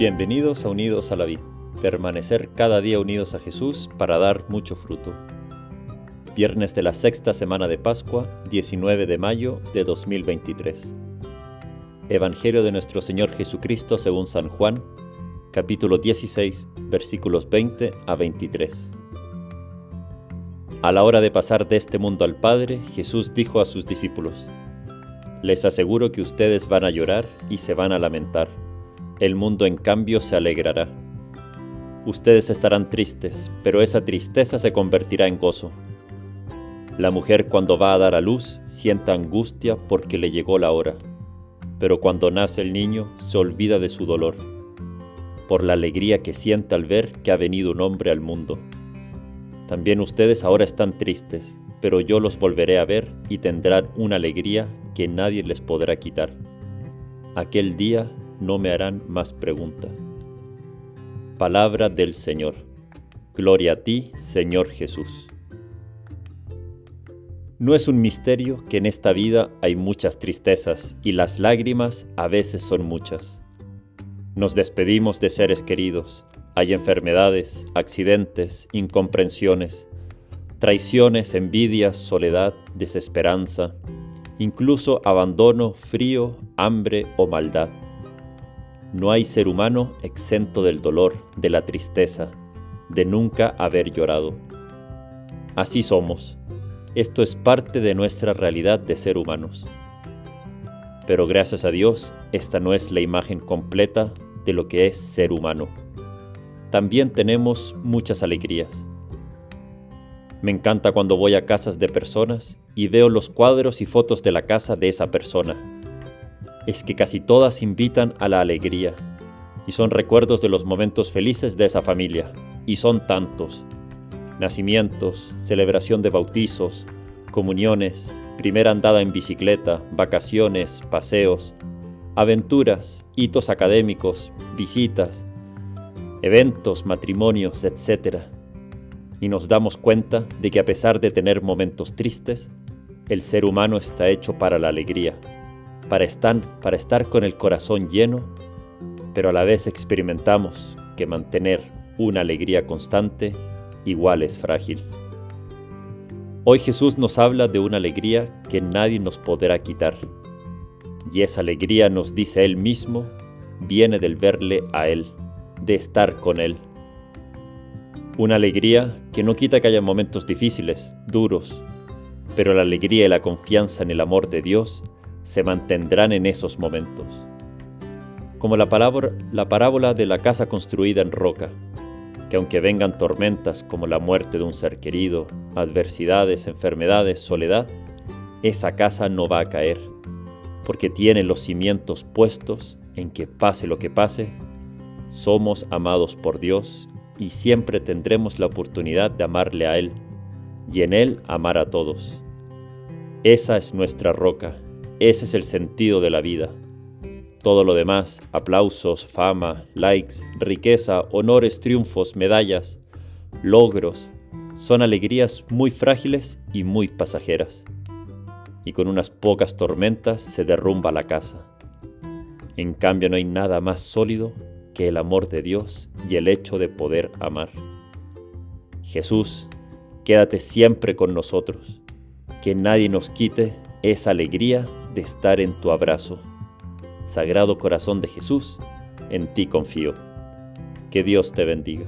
Bienvenidos a Unidos a la Vid, permanecer cada día unidos a Jesús para dar mucho fruto. Viernes de la sexta semana de Pascua, 19 de mayo de 2023. Evangelio de nuestro Señor Jesucristo según San Juan, capítulo 16, versículos 20 a 23. A la hora de pasar de este mundo al Padre, Jesús dijo a sus discípulos, Les aseguro que ustedes van a llorar y se van a lamentar el mundo en cambio se alegrará. Ustedes estarán tristes, pero esa tristeza se convertirá en gozo. La mujer cuando va a dar a luz sienta angustia porque le llegó la hora, pero cuando nace el niño se olvida de su dolor, por la alegría que siente al ver que ha venido un hombre al mundo. También ustedes ahora están tristes, pero yo los volveré a ver y tendrán una alegría que nadie les podrá quitar. Aquel día no me harán más preguntas. Palabra del Señor. Gloria a ti, Señor Jesús. No es un misterio que en esta vida hay muchas tristezas y las lágrimas a veces son muchas. Nos despedimos de seres queridos, hay enfermedades, accidentes, incomprensiones, traiciones, envidias, soledad, desesperanza, incluso abandono, frío, hambre o maldad. No hay ser humano exento del dolor, de la tristeza, de nunca haber llorado. Así somos. Esto es parte de nuestra realidad de ser humanos. Pero gracias a Dios, esta no es la imagen completa de lo que es ser humano. También tenemos muchas alegrías. Me encanta cuando voy a casas de personas y veo los cuadros y fotos de la casa de esa persona es que casi todas invitan a la alegría, y son recuerdos de los momentos felices de esa familia, y son tantos. Nacimientos, celebración de bautizos, comuniones, primera andada en bicicleta, vacaciones, paseos, aventuras, hitos académicos, visitas, eventos, matrimonios, etc. Y nos damos cuenta de que a pesar de tener momentos tristes, el ser humano está hecho para la alegría para estar, para estar con el corazón lleno, pero a la vez experimentamos que mantener una alegría constante igual es frágil. Hoy Jesús nos habla de una alegría que nadie nos podrá quitar. Y esa alegría, nos dice Él mismo, viene del verle a Él, de estar con Él. Una alegría que no quita que haya momentos difíciles, duros, pero la alegría y la confianza en el amor de Dios se mantendrán en esos momentos. Como la, palabra, la parábola de la casa construida en roca, que aunque vengan tormentas como la muerte de un ser querido, adversidades, enfermedades, soledad, esa casa no va a caer, porque tiene los cimientos puestos en que pase lo que pase, somos amados por Dios y siempre tendremos la oportunidad de amarle a Él y en Él amar a todos. Esa es nuestra roca ese es el sentido de la vida. Todo lo demás, aplausos, fama, likes, riqueza, honores, triunfos, medallas, logros, son alegrías muy frágiles y muy pasajeras. Y con unas pocas tormentas se derrumba la casa. En cambio no hay nada más sólido que el amor de Dios y el hecho de poder amar. Jesús, quédate siempre con nosotros, que nadie nos quite esa alegría de estar en tu abrazo. Sagrado Corazón de Jesús, en ti confío. Que Dios te bendiga.